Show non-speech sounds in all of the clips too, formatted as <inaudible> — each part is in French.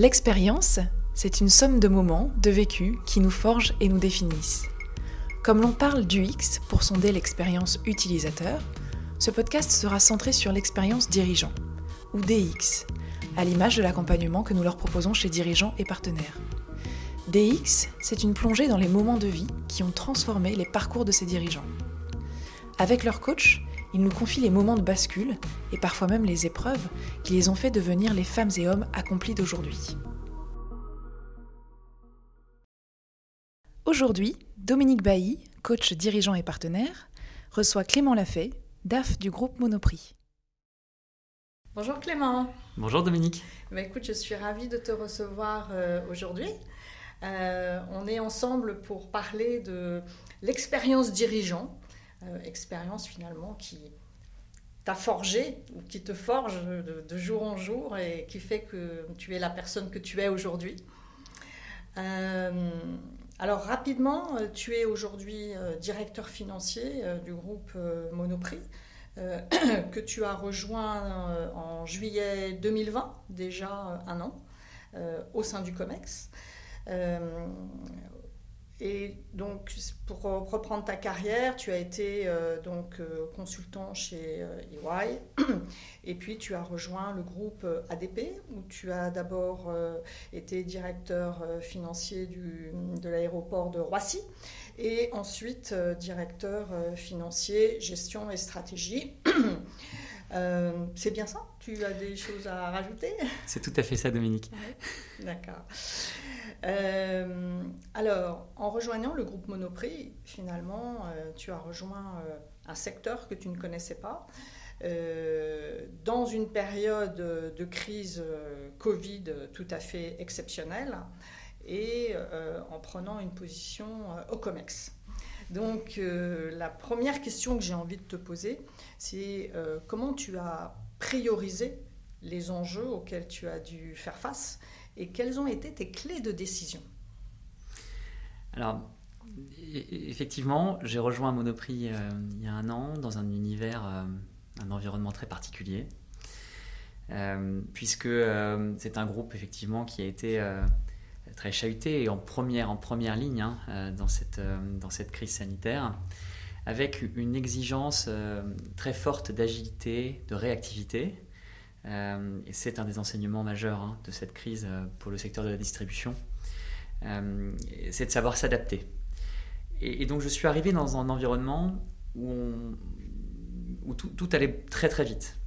L'expérience, c'est une somme de moments, de vécus qui nous forgent et nous définissent. Comme l'on parle du X pour sonder l'expérience utilisateur, ce podcast sera centré sur l'expérience dirigeant, ou DX, à l'image de l'accompagnement que nous leur proposons chez dirigeants et partenaires. DX, c'est une plongée dans les moments de vie qui ont transformé les parcours de ces dirigeants. Avec leur coach, ils nous confient les moments de bascule et parfois même les épreuves qui les ont fait devenir les femmes et hommes accomplis d'aujourd'hui. Aujourd'hui, Dominique Bailly, coach dirigeant et partenaire, reçoit Clément Lafay, DAF du groupe Monoprix. Bonjour Clément. Bonjour Dominique. Bah, écoute, je suis ravie de te recevoir euh, aujourd'hui. Euh, on est ensemble pour parler de l'expérience dirigeant, expérience finalement qui t'a forgé ou qui te forge de, jour en jour et qui fait que tu es la personne que tu es aujourd'hui. Euh, alors rapidement, tu es aujourd'hui directeur financier du groupe Monoprix. <coughs> que tu as rejoint en juillet 2020, déjà un an, au sein du COMEX. Euh, et donc, pour reprendre ta carrière, tu as été euh, donc euh, consultant chez EY, <clears throat> et puis tu as rejoint le groupe ADP, où tu as d'abord été directeur financier de l'aéroport de Roissy, et ensuite directeur financier, gestion et stratégie. <clears throat> c'est bien ça? Tu as des choses à rajouter? C'est tout à fait ça, Dominique. D'accord. Euh, alors, en rejoignant le groupe Monoprix, finalement, euh, tu as rejoint euh, un secteur que tu ne connaissais pas. dans une période de crise Covid tout à fait exceptionnelle et en prenant une position au COMEX. Donc la première question que j'ai envie de te poser, c'est comment tu as priorisé les enjeux auxquels tu as dû faire face et quelles ont été tes clés de décision? Alors, e-, effectivement, j'ai rejoint Monoprix euh, il y a un an dans un univers, euh, un environnement très particulier, euh, puisque c'est un groupe effectivement qui a été très chahuté et en première, en première ligne hein, dans, cette, dans cette crise sanitaire, avec une exigence très forte d'agilité, de réactivité. Euh, c'est un des enseignements majeurs hein, de cette crise euh, pour le secteur de la distribution. Euh, c'est de savoir s'adapter. Et, donc je suis arrivé dans un environnement où, où tout, allait très très vite.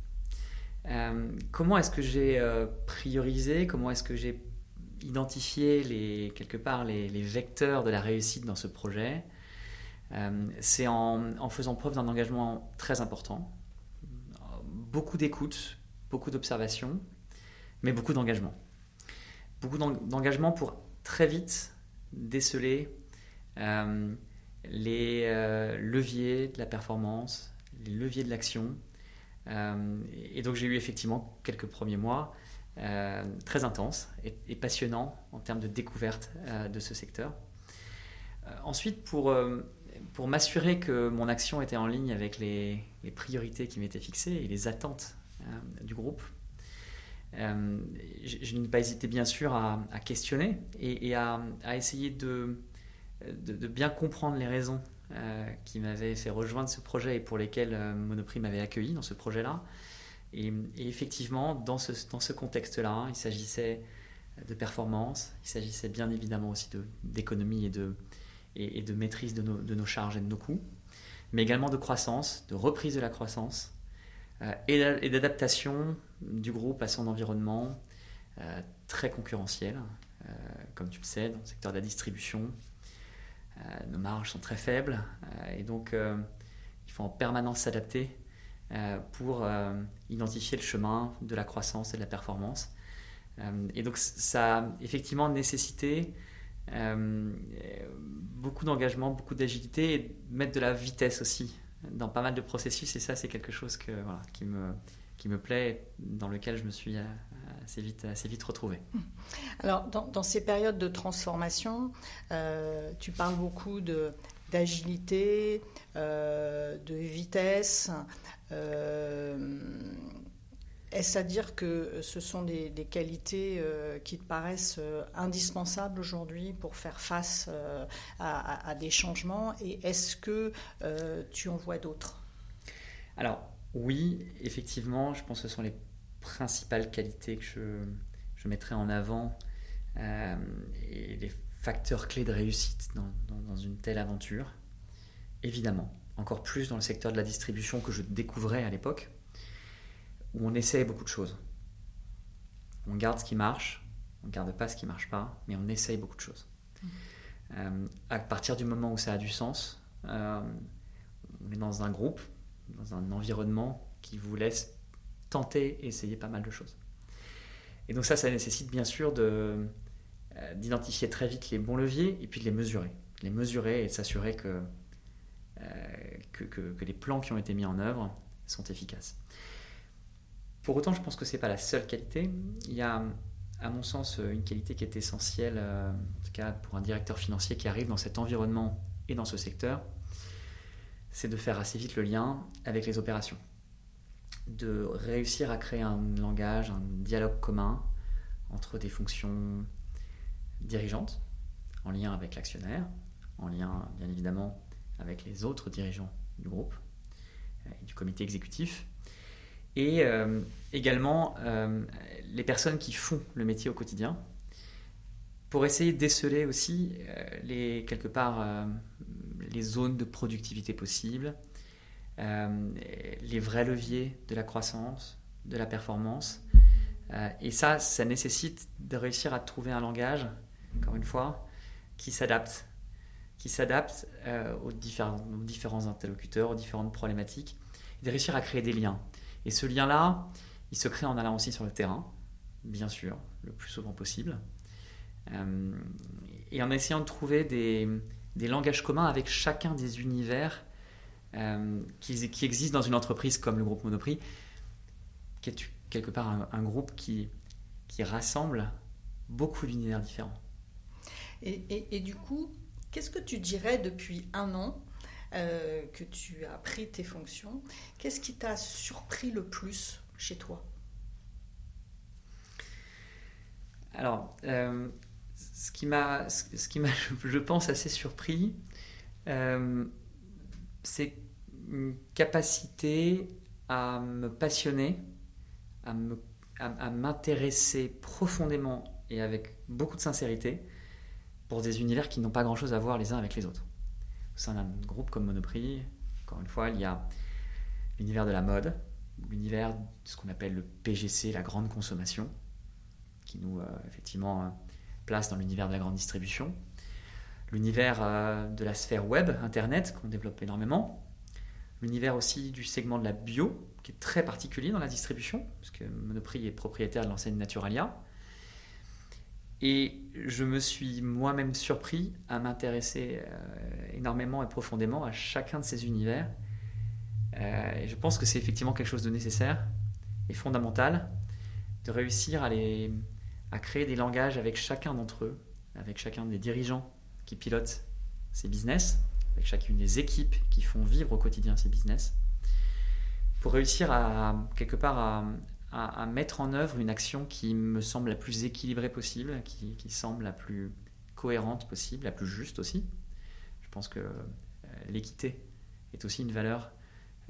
comment est-ce que j'ai priorisé Comment est-ce que j'ai identifié les, quelque part les, vecteurs de la réussite dans ce projet C'est en, faisant preuve d'un engagement très important, beaucoup d'écoute, beaucoup d'observation, mais beaucoup d'engagement. Beaucoup d'engagement pour très vite déceler euh, les euh, leviers de la performance, les leviers de l'action. Euh, et donc j'ai eu effectivement quelques premiers mois très intenses et, passionnants en termes de découverte de ce secteur. ensuite, pour, pour m'assurer que mon action était en ligne avec les, priorités qui m'étaient fixées et les attentes euh, du groupe. Euh, je, n'ai pas hésité bien sûr à, questionner et, à, essayer de, de, bien comprendre les raisons euh, qui m'avaient fait rejoindre ce projet et pour lesquelles Monoprix m'avait accueilli dans ce projet-là. Et, effectivement, dans ce, contexte-là, il s'agissait de performance, il s'agissait bien évidemment aussi d'économie et de, maîtrise de nos, de nos charges et de nos coûts, mais également de croissance, de reprise de la croissance euh, et d'adaptation du groupe à son environnement euh, très concurrentiel. Euh, comme tu le sais, dans le secteur de la distribution, nos marges sont très faibles et donc il faut en permanence s'adapter pour identifier le chemin de la croissance et de la performance. et donc ça a effectivement nécessité beaucoup d'engagement, beaucoup d'agilité et mettre de la vitesse aussi dans pas mal de processus et ça c'est quelque chose qui, me, qui me plaît, dans lequel je me suis euh, assez vite, assez vite retrouvé. Alors dans, ces périodes de transformation, euh, tu parles beaucoup de d'agilité, euh, de vitesse. est-ce à dire que ce sont des, qualités qui te paraissent indispensables aujourd'hui pour faire face à, des changements Et est-ce que tu en vois d'autres? Alors, oui, effectivement, je pense que ce sont les principales qualités que je, je mettrais en avant facteurs clés de réussite dans une telle aventure. Évidemment, encore plus dans le secteur de la distribution que je découvrais à l'époque, où on essaye beaucoup de choses. On garde ce qui marche, on ne garde pas ce qui ne marche pas, mais on essaye beaucoup de choses. Mmh. Euh, à partir du moment où ça a du sens, euh, on est dans un groupe, dans un environnement qui vous laisse tenter et essayer pas mal de choses. Et donc ça, ça nécessite bien sûr euh, d'identifier très vite les bons leviers et puis de les mesurer. Les mesurer et de s'assurer que euh, que, les plans qui ont été mis en œuvre sont efficaces. Pour autant, je pense que ce n'est pas la seule qualité. Il y a, à mon sens, une qualité qui est essentielle, euh, en tout cas pour un directeur financier qui arrive dans cet environnement et dans ce secteur, c'est de faire assez vite le lien avec les opérations. De réussir à créer un langage, un dialogue commun entre des fonctions dirigeantes, en lien avec l'actionnaire, en lien bien évidemment avec les autres dirigeants du groupe euh, et du comité exécutif. Et euh, également euh, les personnes qui font le métier au quotidien, pour essayer de déceler aussi les, quelque part les zones de productivité possibles, les vrais leviers de la croissance, de la performance. Et ça, ça nécessite de réussir à trouver un langage, encore une fois, qui s'adapte qui s'adapte euh, aux, différents, interlocuteurs, aux différentes problématiques, et de réussir à créer des liens. Et ce lien-là, il se crée en allant aussi sur le terrain, bien sûr, le plus souvent possible, euh, et en essayant de trouver des, langages communs avec chacun des univers euh, qui, existent dans une entreprise comme le groupe Monoprix, quelque part un, groupe qui, qui rassemble beaucoup d'univers différents. Et, et, et, du coup, Qu'est-ce que tu dirais depuis un an euh, que tu as pris tes fonctions Qu'est-ce qui t'a surpris le plus chez toi? Alors, euh, ce qui m'a, ce qui m'a, <laughs> je pense, assez surpris, euh, c'est une capacité à me passionner, à, m'intéresser profondément et avec beaucoup de sincérité pour des univers qui n'ont pas grand-chose à voir les uns avec les autres. Au sein d'un groupe comme Monoprix, encore une fois, il y a l'univers de la mode, l'univers de ce qu'on appelle le PGC, la grande consommation, qui nous, euh, effectivement, euh, place dans l'univers de la grande distribution, l'univers euh, de la sphère web, Internet, qu'on développe énormément, l'univers aussi du segment de la bio, qui est très particulier dans la distribution, puisque Monoprix est propriétaire de l'enseigne Naturalia, et je me suis moi-même surpris à m'intéresser euh, énormément et profondément à chacun de ces univers. Euh, et je pense que c'est effectivement quelque chose de nécessaire et fondamental de réussir à, les, à créer des langages avec chacun d'entre eux, avec chacun des dirigeants qui pilotent ces business, avec chacune des équipes qui font vivre au quotidien ces business, pour réussir à quelque part à, mettre en œuvre une action qui me semble la plus équilibrée possible, qui, semble la plus cohérente possible, la plus juste aussi. Je pense que euh, l'équité est aussi une valeur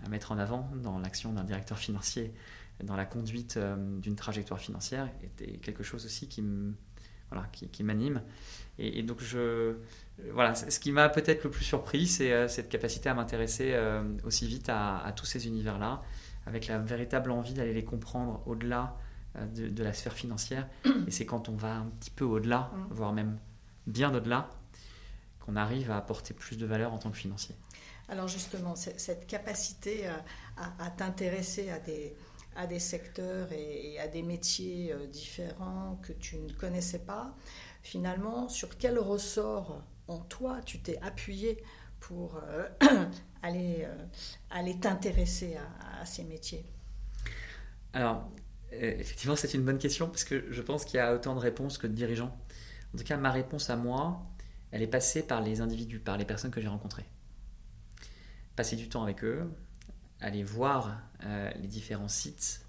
à mettre en avant dans l'action d'un directeur financier, dans la conduite euh, d'une trajectoire financière, est quelque chose aussi qui voilà, qui, m'anime. Et, donc, je, voilà, ce qui m'a peut-être le plus surpris, c'est euh, cette capacité à m'intéresser aussi vite à tous ces univers-là avec la véritable envie d'aller les comprendre au-delà euh, de, la sphère financière. Et c'est quand on va un petit peu au-delà, mm. voire même bien au-delà, qu'on arrive à apporter plus de valeur en tant que financier. Alors justement, cette capacité à, t'intéresser à des, à des secteurs et, à des métiers euh, différents que tu ne connaissais pas, finalement, sur quel ressort en toi tu t'es appuyé pour euh, <clears throat> aller, euh, aller t'intéresser à, ces métiers? Alors, effectivement, c'est une bonne question parce que je pense qu'il y a autant de réponses que de dirigeants. En tout cas, ma réponse à moi, elle est passée par les individus, par les personnes que j'ai rencontrées. Passer du temps avec eux, aller voir les différents sites,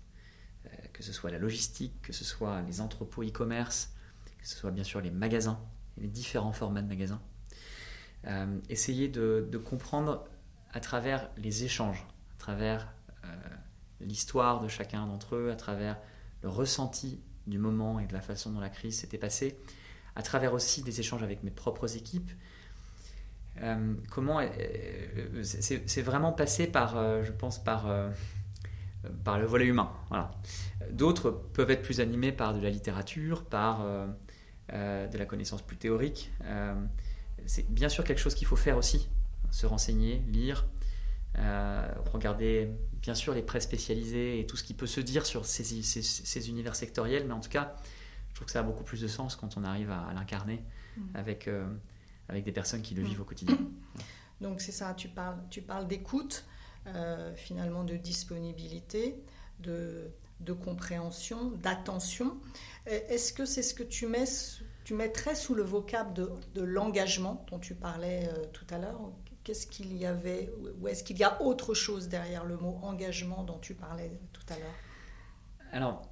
que ce soit la logistique, que ce soit les entrepôts e-commerce, que ce soit bien sûr les magasins, les différents formats de magasins. Euh, essayer de, comprendre à travers les échanges, à travers euh, l'histoire de chacun d'entre eux, à travers le ressenti du moment et de la façon dont la crise s'était passée, à travers aussi des échanges avec mes propres équipes. Euh, comment c'est vraiment passé par, je pense, par par le volet humain. D'autres peuvent être plus animés par de la littérature, par de la connaissance plus théorique c'est bien sûr quelque chose qu'il faut faire aussi, se renseigner, lire, euh, regarder bien sûr les presse spécialisées et tout ce qui peut se dire sur ces, univers sectoriels, mais en tout cas, je trouve que ça a beaucoup plus de sens quand on arrive à, l'incarner mm. avec, euh, avec des personnes qui le vivent au quotidien. <coughs> Donc c'est ça, tu parles, tu parles d'écoute, euh, finalement de disponibilité, de, de compréhension, d'attention. Est-ce que c'est ce que tu mets tu mettrais sous le vocable de, l'engagement dont tu parlais euh, tout à l'heure? Qu'est-ce qu'il y avait Ou est-ce qu'il y a autre chose derrière le mot engagement dont tu parlais tout à l'heure? Alors,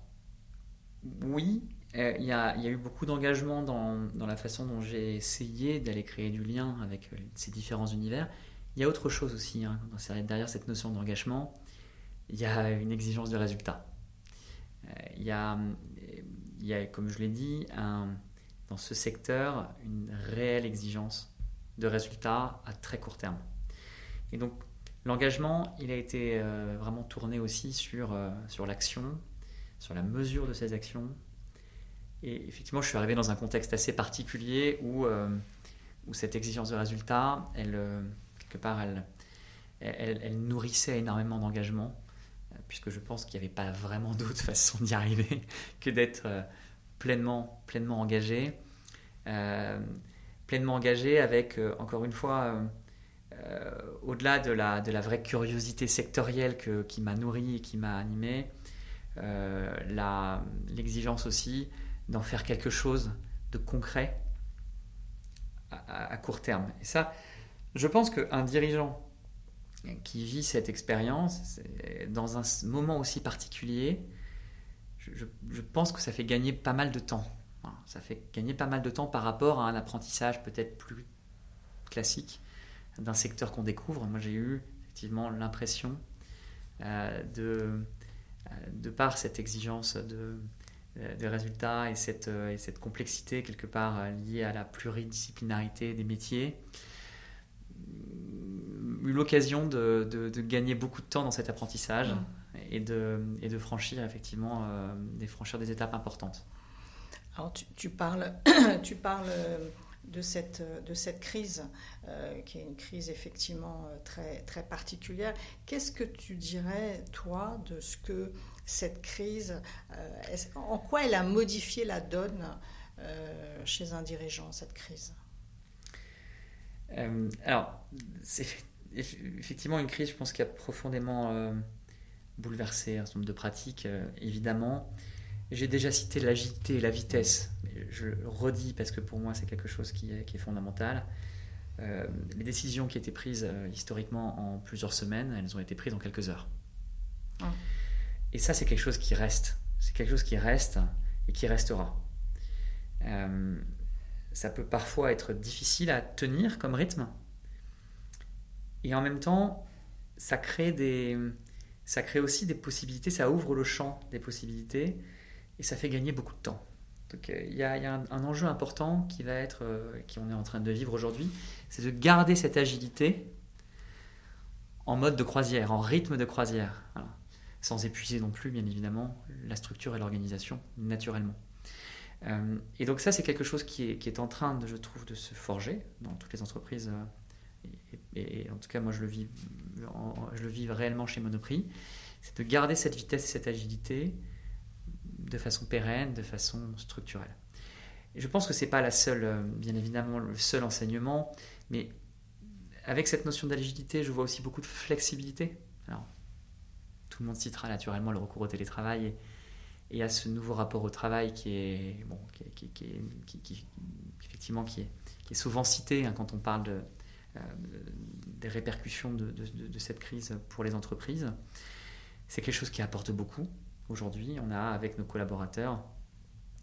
oui, euh, il y, a, eu beaucoup d'engagement dans, la façon dont j'ai essayé d'aller créer du lien avec euh, ces différents univers. Il y a autre chose aussi, hein, derrière cette notion d'engagement, il y a une exigence de résultat. il, y a, il y a, comme je l'ai dit, dans ce secteur une réelle exigence de résultats à très court terme. Et donc l'engagement, il a été euh, vraiment tourné aussi euh, sur l'action, sur la mesure de ces actions. Et effectivement, je suis arrivé dans un contexte assez particulier où, euh, où cette exigence de résultat, elle, quelque part, elle, elle, nourrissait énormément d'engagement, puisque je pense qu'il n'y avait pas vraiment d'autre <laughs> façon d'y arriver que d'être pleinement, pleinement engagé. Euh, pleinement engagé avec, euh, encore une fois, euh, au-delà de la, de la vraie curiosité sectorielle que, qui m'a nourri et qui m'a animé, l'exigence aussi d'en faire quelque chose de concret à, court terme. Et ça, je pense qu'un dirigeant qui vit cette expérience dans un moment aussi particulier, je, pense que ça fait gagner pas mal de temps. ça fait gagner pas mal de temps par rapport à un apprentissage peut-être plus classique d'un secteur qu'on découvre. Moi, j'ai eu effectivement l'impression euh, de, euh, de par cette exigence de, de résultats et cette, et cette complexité quelque part liée à la pluridisciplinarité des métiers, eu l'occasion de, de, gagner beaucoup de temps dans cet apprentissage. Mmh et de, et de franchir effectivement euh, des, franchir des étapes importantes. Alors tu, parles, <coughs> tu parles euh, de cette, de cette crise, euh, qui est une crise effectivement très, très particulière. Qu'est-ce que tu dirais, toi, de ce que cette crise, en quoi elle a modifié la donne chez un dirigeant, cette crise? Alors, c'est effectivement une crise, je pense, qui a profondément bouleverser un certain nombre de pratiques, euh, évidemment. J'ai déjà cité l'agilité et la vitesse. Je le redis parce que pour moi, c'est quelque chose qui est, fondamental. Euh, les décisions qui étaient prises euh, historiquement en plusieurs semaines, elles ont été prises en quelques heures. Et ça, c'est quelque chose qui reste. C'est quelque chose qui reste et qui restera. ça peut parfois être difficile à tenir comme rythme. Et en même temps, ça crée des, ça crée aussi des possibilités, ça ouvre le champ des possibilités et ça fait gagner beaucoup de temps. Donc euh, il y a, un, enjeu important qui va être, euh, qui on est en train de vivre aujourd'hui, c'est de garder cette agilité en mode de croisière, en rythme de croisière, sans épuiser non plus bien évidemment la structure et l'organisation naturellement. Euh, et donc ça c'est quelque chose qui est, en train, de, je trouve, de se forger dans toutes les entreprises et, en tout cas moi je le vis, je le vis réellement chez Monoprix, c'est de garder cette vitesse et cette agilité de façon pérenne, de façon structurelle. Je pense que c'est pas la seule, euh, bien évidemment, le seul enseignement, mais avec cette notion d'agilité, je vois aussi beaucoup de flexibilité. Alors, tout le monde citera naturellement le recours au télétravail et, à ce nouveau rapport au travail qui est, bon, qui, effectivement, qui est, souvent cité hein, quand on parle euh, des répercussions de, cette crise pour les entreprises. C'est quelque chose qui apporte beaucoup. aujourd'hui, on a avec nos collaborateurs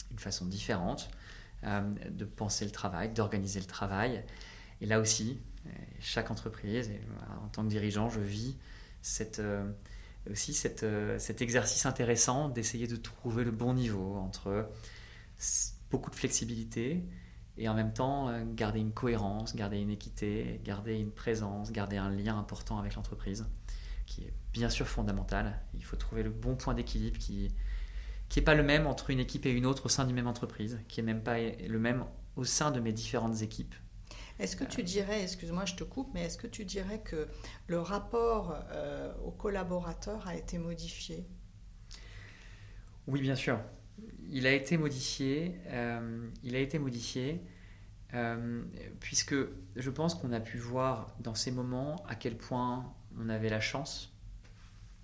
une façon différente de penser le travail, d'organiser le travail. Et là aussi, chaque entreprise, en tant que dirigeant, je vis cette, aussi cette, cet exercice intéressant d'essayer de trouver le bon niveau entre beaucoup de flexibilité et en même temps euh, garder une cohérence, garder une équité, garder une présence, garder un lien important avec l'entreprise, qui est bien sûr fondamental. Il faut trouver le bon point d'équilibre qui qui n'est pas le même entre une équipe et une autre au sein d'une même entreprise, qui n'est même pas le même au sein de mes différentes équipes. Est-ce que tu dirais, excuse-moi, je te coupe, mais est-ce que tu dirais que le rapport euh, aux collaborateurs a été modifié? Oui, bien sûr il a été modifié. Euh, il a été modifié euh, puisque je pense qu'on a pu voir dans ces moments à quel point on avait la chance,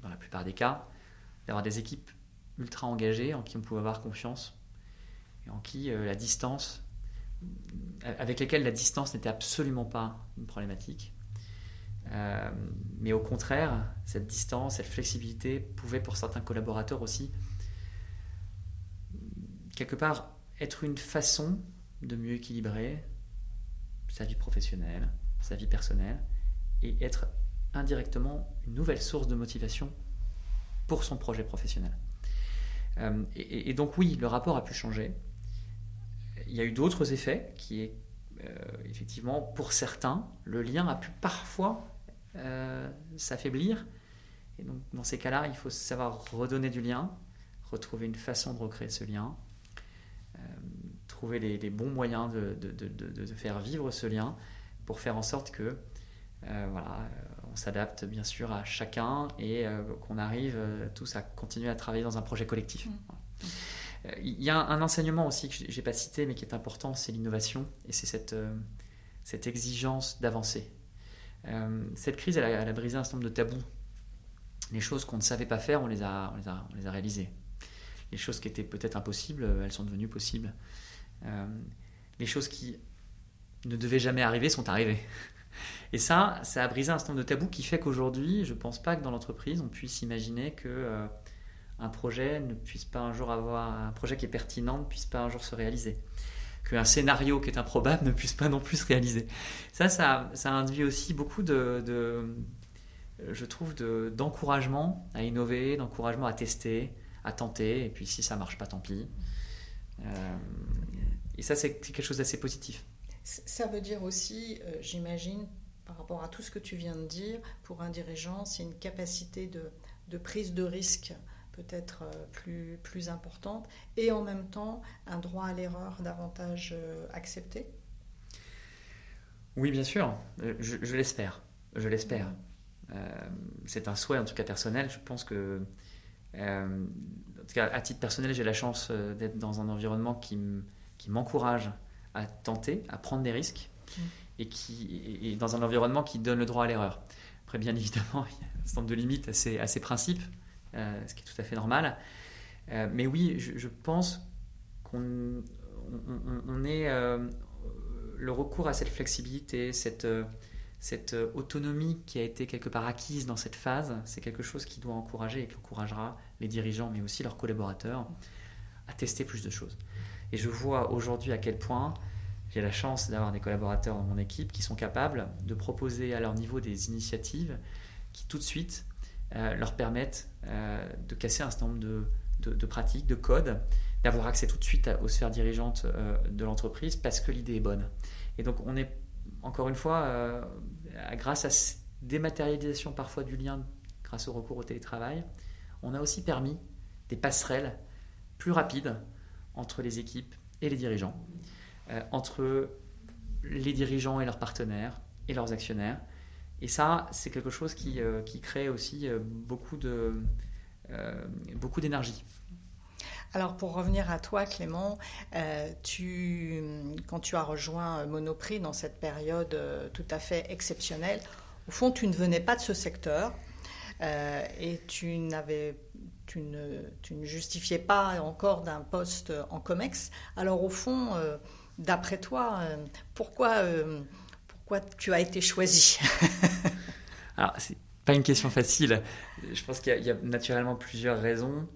dans la plupart des cas, d'avoir des équipes ultra engagées en qui on pouvait avoir confiance et en qui la distance, avec lesquelles la distance n'était absolument pas une problématique. mais au contraire, cette distance, cette flexibilité pouvait pour certains collaborateurs aussi quelque part être une façon de mieux équilibrer sa vie professionnelle, sa vie personnelle, et être indirectement une nouvelle source de motivation pour son projet professionnel. Euh, et, donc oui, le rapport a pu changer. Il y a eu d'autres effets qui est euh, effectivement pour certains, le lien a pu parfois euh, s'affaiblir. Et donc dans ces cas-là, il faut savoir redonner du lien, retrouver une façon de recréer ce lien, trouver les, bons moyens de, de, faire vivre ce lien pour faire en sorte que euh, voilà, euh, on s'adapte bien sûr à chacun et euh, qu'on arrive tous à continuer à travailler dans un projet collectif. Mmh. Il y a un, enseignement aussi que j'ai pas cité mais qui est important, c'est l'innovation et c'est cette, cette exigence d'avancer. cette crise, elle a, brisé un certain nombre de tabous. Les choses qu'on ne savait pas faire, on les a, on les a, réalisées. Les choses qui étaient peut-être impossibles, elles sont devenues possibles. Euh, les choses qui ne devaient jamais arriver sont arrivées. <laughs> Et ça, ça a brisé un certain nombre de tabous qui fait qu'aujourd'hui, je ne pense pas que dans l'entreprise, on puisse imaginer que euh, un projet ne puisse pas un jour avoir un projet qui est pertinent ne puisse pas un jour se réaliser, qu'un scénario qui est improbable ne puisse pas non plus se réaliser. Ça, ça, ça induit aussi beaucoup de, je trouve, d'encouragement à innover, d'encouragement à tester, à tenter, et puis si ça marche pas, tant pis. Euh, et ça, c'est quelque chose d'assez positif. Ça veut dire aussi, euh, j'imagine, par rapport à tout ce que tu viens de dire, pour un dirigeant, c'est une capacité de, prise de risque peut-être euh, plus, plus importante et en même temps un droit à l'erreur davantage euh, accepté Oui, bien sûr, je, l'espère. Je l'espère. c'est un souhait, en tout cas personnel. Je pense que, en tout cas, à titre personnel, j'ai la chance d'être dans un environnement qui me qui m'encourage à tenter, à prendre des risques, mm. et qui dans un environnement qui donne le droit à l'erreur. Après, bien <laughs> évidemment, il y a un certain nombre de limites à ces, à ces principes, euh, ce qui est tout à fait normal. Euh, mais oui, je, pense qu'on on, est euh, le recours à cette flexibilité, cette, cette autonomie qui a été quelque part acquise dans cette phase, c'est quelque chose qui doit encourager et qui encouragera les dirigeants, mais aussi leurs collaborateurs, à tester plus de choses. Et je vois aujourd'hui à quel point j'ai la chance d'avoir des collaborateurs dans mon équipe qui sont capables de proposer à leur niveau des initiatives qui tout de suite leur permettent euh, de casser un certain nombre de, pratiques, de codes, d'avoir accès tout de suite aux sphères dirigeantes euh, de l'entreprise parce que l'idée est bonne. Et donc on est, encore une fois, grâce à cette dématérialisation parfois du lien, grâce au recours au télétravail, on a aussi permis des passerelles plus rapides entre les équipes et les dirigeants, euh, entre les dirigeants et leurs partenaires et leurs actionnaires. Et ça, c'est quelque chose qui, euh, crée aussi euh, beaucoup, de, beaucoup d'énergie. Alors pour revenir à toi Clément, quand tu as rejoint Monoprix dans cette période tout à fait exceptionnelle, au fond tu ne venais pas de ce secteur et tu ne, justifiais pas encore d'un poste en COMEX. Alors au fond, euh, d'après toi, euh, pourquoi, euh, pourquoi tu as été choisi <laughs> Alors, c'est pas une question facile. Je pense qu'il y, a naturellement plusieurs raisons.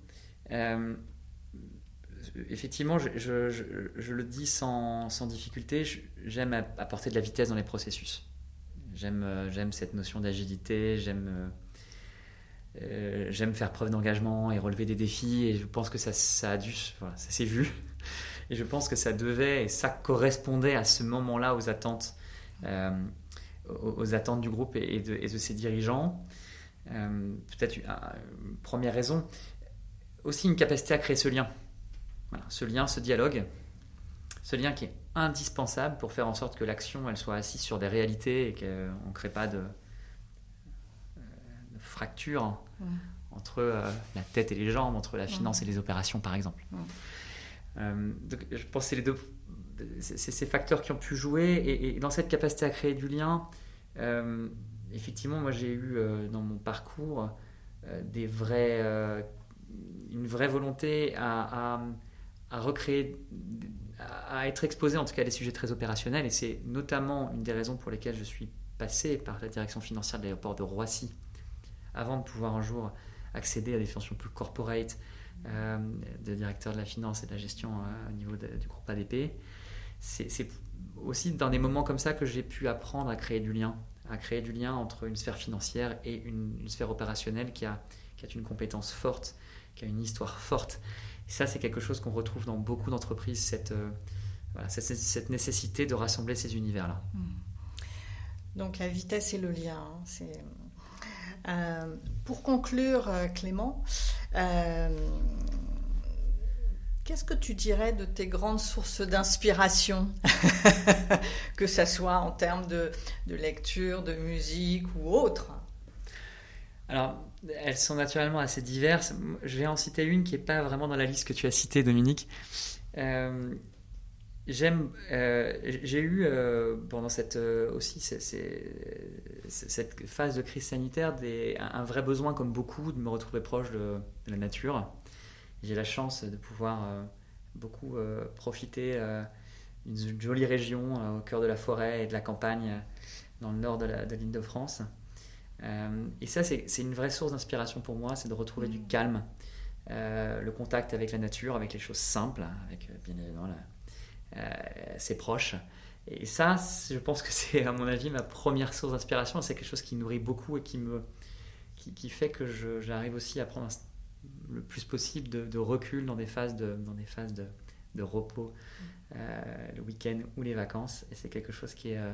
effectivement, je, le dis sans, difficulté, j'aime apporter de la vitesse dans les processus. J'aime cette notion d'agilité, j'aime euh, j'aime faire preuve d'engagement et relever des défis et je pense que ça, a dû, ça s'est vu. Et je pense que ça devait et ça correspondait à ce moment-là aux attentes, euh, aux, attentes du groupe et, de, ses dirigeants. Euh, peut-être une, première raison, aussi une capacité à créer ce lien. Voilà, ce lien, ce dialogue, ce lien qui est indispensable pour faire en sorte que l'action elle soit assise sur des réalités et qu'on ne crée pas de, fracture entre euh, la tête et les jambes, entre la finance et les opérations, par exemple. Euh, je pense que c'est les deux, c'est ces facteurs qui ont pu jouer et, dans cette capacité à créer du lien. Euh, effectivement, moi j'ai eu dans mon parcours vrais, une vraie volonté à, être exposé en tout cas à des sujets très opérationnels et c'est notamment une des raisons pour lesquelles je suis passé par la direction financière de l'aéroport de Roissy avant de pouvoir un jour accéder à des fonctions plus corporate euh, de directeur de la finance et de la gestion euh, au niveau du groupe ADP. C'est aussi dans des moments comme ça que j'ai pu apprendre à créer du lien, à créer du lien entre une sphère financière et une, sphère opérationnelle qui a, qui a une compétence forte, qui a une histoire forte. Et ça, c'est quelque chose qu'on retrouve dans beaucoup d'entreprises, cette, euh, cette, nécessité de rassembler ces univers-là. Mmh. Donc la vitesse et le lien, hein, euh, pour conclure, euh, Clément, qu'est-ce que tu dirais de tes grandes sources d'inspiration, <laughs> que ce soit en termes de, lecture, de musique ou autre? Alors, elles sont naturellement assez diverses. Je vais en citer une qui n'est pas vraiment dans la liste que tu as citée, Dominique. J'aime, euh, j'ai eu euh, pendant cette euh, aussi cette phase de crise sanitaire un, vrai besoin, comme beaucoup, de me retrouver proche de, la nature. J'ai la chance de pouvoir beaucoup profiter d'une jolie région au cœur de la forêt et de la campagne dans le nord de l'île de, France. et ça, c'est une vraie source d'inspiration pour moi, c'est de retrouver du mmh. calme, le contact avec la nature, avec les choses simples, avec bien évidemment la euh, ses proches. Et ça, je pense que c'est, à mon avis, ma première source d'inspiration. C'est quelque chose qui nourrit beaucoup et qui, me, qui, fait que j'arrive aussi à prendre le plus possible de, recul dans des phases de, dans des phases de, de repos, euh, le week-end ou les vacances. Et c'est quelque chose qui est, euh,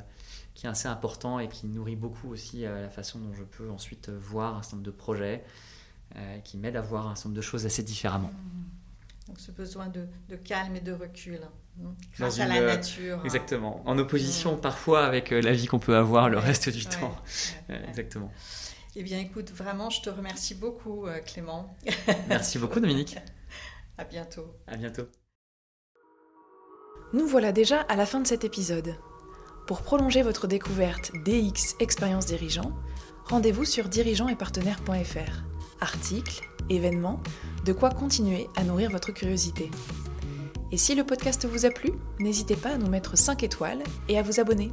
qui est assez important et qui nourrit beaucoup aussi la façon dont je peux ensuite voir un certain nombre de projets, qui m'aide à voir un certain nombre de choses assez différemment. Donc ce besoin de, de calme et de recul. Mmh. grâce à la euh, nature. Exactement. En opposition mmh. parfois avec euh, la vie qu'on peut avoir le reste du temps. exactement. Eh bien, écoute, vraiment, je te remercie beaucoup, euh, Clément. <laughs> Merci beaucoup, Dominique. à bientôt. À bientôt. Nous voilà déjà à la fin de cet épisode. Pour prolonger votre découverte DX Expérience Dirigeant, rendez-vous sur dirigeantetpartenaires.fr. Articles, événements, de quoi continuer à nourrir votre curiosité. Et si le podcast vous a plu, n'hésitez pas à nous mettre 5 étoiles et à vous abonner.